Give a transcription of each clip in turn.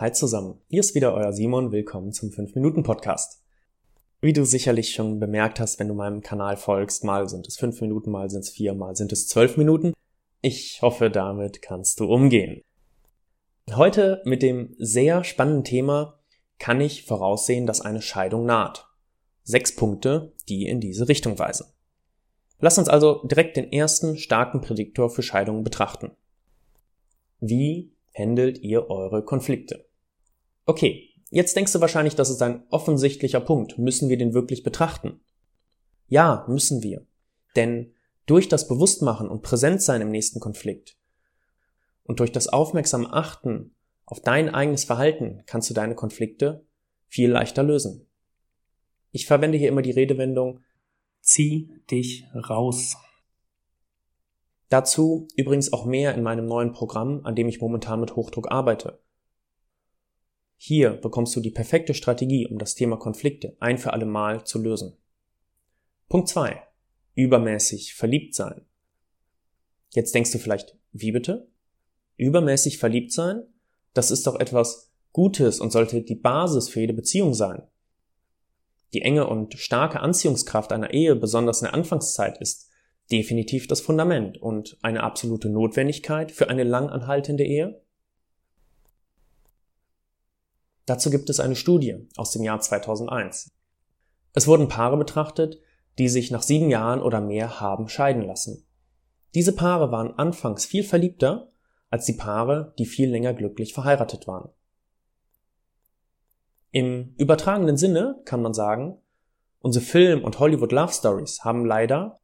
Hi zusammen, hier ist wieder euer Simon, willkommen zum 5-Minuten-Podcast. Wie du sicherlich schon bemerkt hast, wenn du meinem Kanal folgst, mal sind es 5 Minuten, mal sind es 4, mal sind es 12 Minuten. Ich hoffe, damit kannst du umgehen. Heute mit dem sehr spannenden Thema kann ich voraussehen, dass eine Scheidung naht. Sechs Punkte, die in diese Richtung weisen. Lass uns also direkt den ersten starken Prädiktor für Scheidungen betrachten. Wie handelt ihr eure Konflikte? Okay, jetzt denkst du wahrscheinlich, das ist ein offensichtlicher Punkt. Müssen wir den wirklich betrachten? Ja, müssen wir. Denn durch das Bewusstmachen und Präsentsein im nächsten Konflikt und durch das aufmerksame Achten auf dein eigenes Verhalten kannst du deine Konflikte viel leichter lösen. Ich verwende hier immer die Redewendung zieh dich raus. Dazu übrigens auch mehr in meinem neuen Programm, an dem ich momentan mit Hochdruck arbeite. Hier bekommst du die perfekte Strategie, um das Thema Konflikte ein für alle Mal zu lösen. Punkt zwei: Übermäßig verliebt sein. Jetzt denkst du vielleicht, wie bitte? Übermäßig verliebt sein? Das ist doch etwas Gutes und sollte die Basis für jede Beziehung sein. Die enge und starke Anziehungskraft einer Ehe, besonders in der Anfangszeit, ist definitiv das Fundament und eine absolute Notwendigkeit für eine lang anhaltende Ehe? Dazu gibt es eine Studie aus dem Jahr 2001. Es wurden Paare betrachtet, die sich nach sieben Jahren oder mehr haben scheiden lassen. Diese Paare waren anfangs viel verliebter als die Paare, die viel länger glücklich verheiratet waren. Im übertragenen Sinne kann man sagen, unsere Film- und Hollywood Love Stories haben leider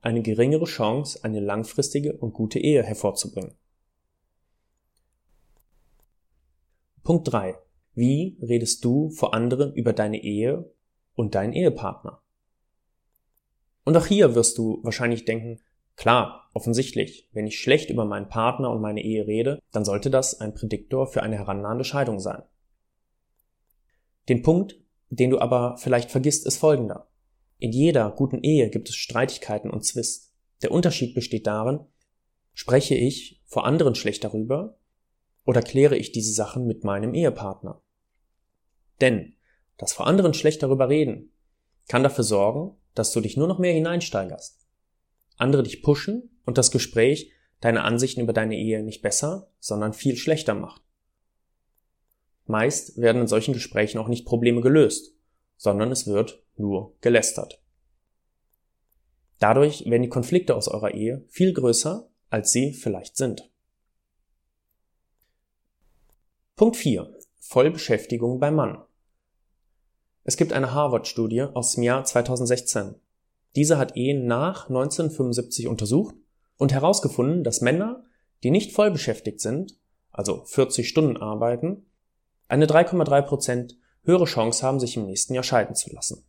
eine geringere Chance, eine langfristige und gute Ehe hervorzubringen. Punkt 3. Wie redest du vor anderen über deine Ehe und deinen Ehepartner? Und auch hier wirst du wahrscheinlich denken, klar, offensichtlich, wenn ich schlecht über meinen Partner und meine Ehe rede, dann sollte das ein Prädiktor für eine herannahende Scheidung sein. Den Punkt, den du aber vielleicht vergisst, ist folgender. In jeder guten Ehe gibt es Streitigkeiten und Zwist. Der Unterschied besteht darin, spreche ich vor anderen schlecht darüber oder kläre ich diese Sachen mit meinem Ehepartner. Denn das vor anderen schlecht darüber reden kann dafür sorgen, dass du dich nur noch mehr hineinsteigerst. Andere dich pushen und das Gespräch deine Ansichten über deine Ehe nicht besser, sondern viel schlechter macht. Meist werden in solchen Gesprächen auch nicht Probleme gelöst, sondern es wird nur gelästert. Dadurch werden die Konflikte aus eurer Ehe viel größer, als sie vielleicht sind. Punkt 4. Vollbeschäftigung beim Mann. Es gibt eine Harvard-Studie aus dem Jahr 2016. Diese hat Ehen nach 1975 untersucht und herausgefunden, dass Männer, die nicht voll beschäftigt sind, also 40 Stunden arbeiten, eine 3,3% höhere Chance haben, sich im nächsten Jahr scheiden zu lassen.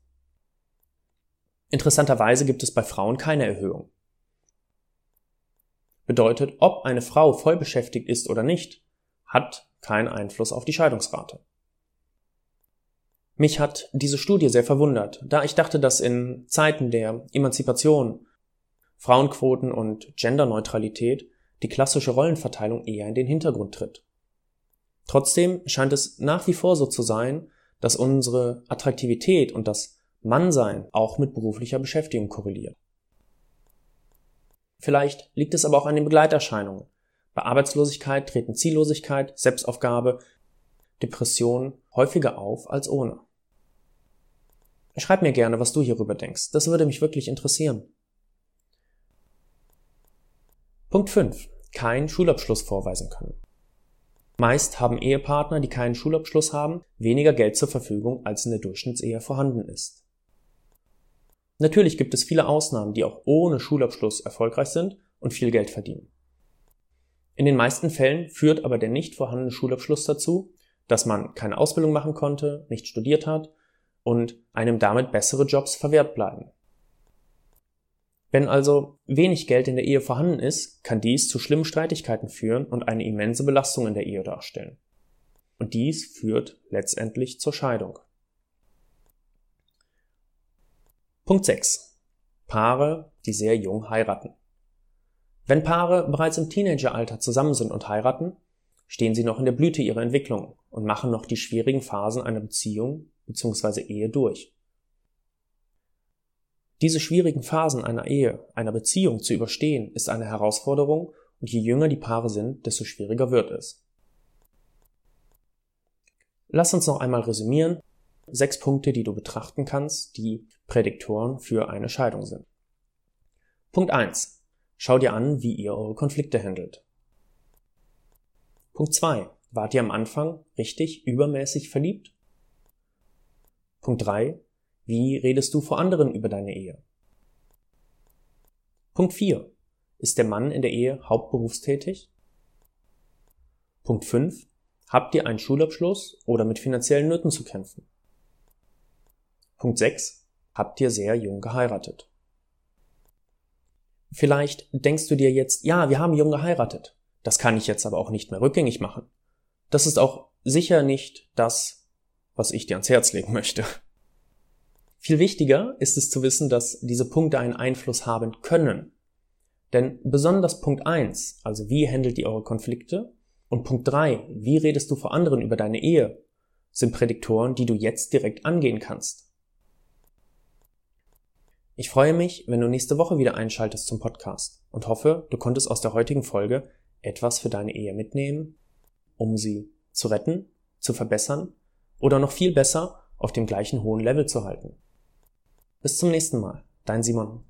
Interessanterweise gibt es bei Frauen keine Erhöhung. Bedeutet, ob eine Frau voll beschäftigt ist oder nicht, hat keinen Einfluss auf die Scheidungsrate. Mich hat diese Studie sehr verwundert, da ich dachte, dass in Zeiten der Emanzipation, Frauenquoten und Genderneutralität die klassische Rollenverteilung eher in den Hintergrund tritt. Trotzdem scheint es nach wie vor so zu sein, dass unsere Attraktivität und das Mannsein auch mit beruflicher Beschäftigung korreliert. Vielleicht liegt es aber auch an den Begleiterscheinungen. Bei Arbeitslosigkeit treten Ziellosigkeit, Selbstaufgabe, Depression häufiger auf als ohne. Schreib mir gerne, was du hierüber denkst. Das würde mich wirklich interessieren. Punkt 5. Kein Schulabschluss vorweisen können. Meist haben Ehepartner, die keinen Schulabschluss haben, weniger Geld zur Verfügung, als in der Durchschnittsehe vorhanden ist. Natürlich gibt es viele Ausnahmen, die auch ohne Schulabschluss erfolgreich sind und viel Geld verdienen. In den meisten Fällen führt aber der nicht vorhandene Schulabschluss dazu, dass man keine Ausbildung machen konnte, nicht studiert hat und einem damit bessere Jobs verwehrt bleiben. Wenn also wenig Geld in der Ehe vorhanden ist, kann dies zu schlimmen Streitigkeiten führen und eine immense Belastung in der Ehe darstellen. Und dies führt letztendlich zur Scheidung. Punkt 6. Paare, die sehr jung heiraten. Wenn Paare bereits im Teenageralter zusammen sind und heiraten, stehen sie noch in der Blüte ihrer Entwicklung und machen noch die schwierigen Phasen einer Beziehung bzw. Ehe durch. Diese schwierigen Phasen einer Ehe, einer Beziehung zu überstehen, ist eine Herausforderung und je jünger die Paare sind, desto schwieriger wird es. Lass uns noch einmal resümieren. Sechs Punkte, die du betrachten kannst, die Prädiktoren für eine Scheidung sind. Punkt eins: Schau dir an, wie ihr eure Konflikte handelt. Punkt zwei: Wart ihr am Anfang richtig übermäßig verliebt? Punkt drei: Wie redest du vor anderen über deine Ehe? Punkt vier: Ist der Mann in der Ehe hauptberufstätig? Punkt fünf: Habt ihr einen Schulabschluss oder mit finanziellen Nöten zu kämpfen? Punkt 6. Habt ihr sehr jung geheiratet? Vielleicht denkst du dir jetzt, ja, wir haben jung geheiratet. Das kann ich jetzt aber auch nicht mehr rückgängig machen. Das ist auch sicher nicht das, was ich dir ans Herz legen möchte. Viel wichtiger ist es zu wissen, dass diese Punkte einen Einfluss haben können. Denn besonders Punkt 1, also wie handelt ihr eure Konflikte, und Punkt drei: Wie redest du vor anderen über deine Ehe? sind Prädiktoren, die du jetzt direkt angehen kannst. Ich freue mich, wenn du nächste Woche wieder einschaltest zum Podcast und hoffe, du konntest aus der heutigen Folge etwas für deine Ehe mitnehmen, um sie zu retten, zu verbessern oder noch viel besser auf dem gleichen hohen Level zu halten. Bis zum nächsten Mal, dein Simon.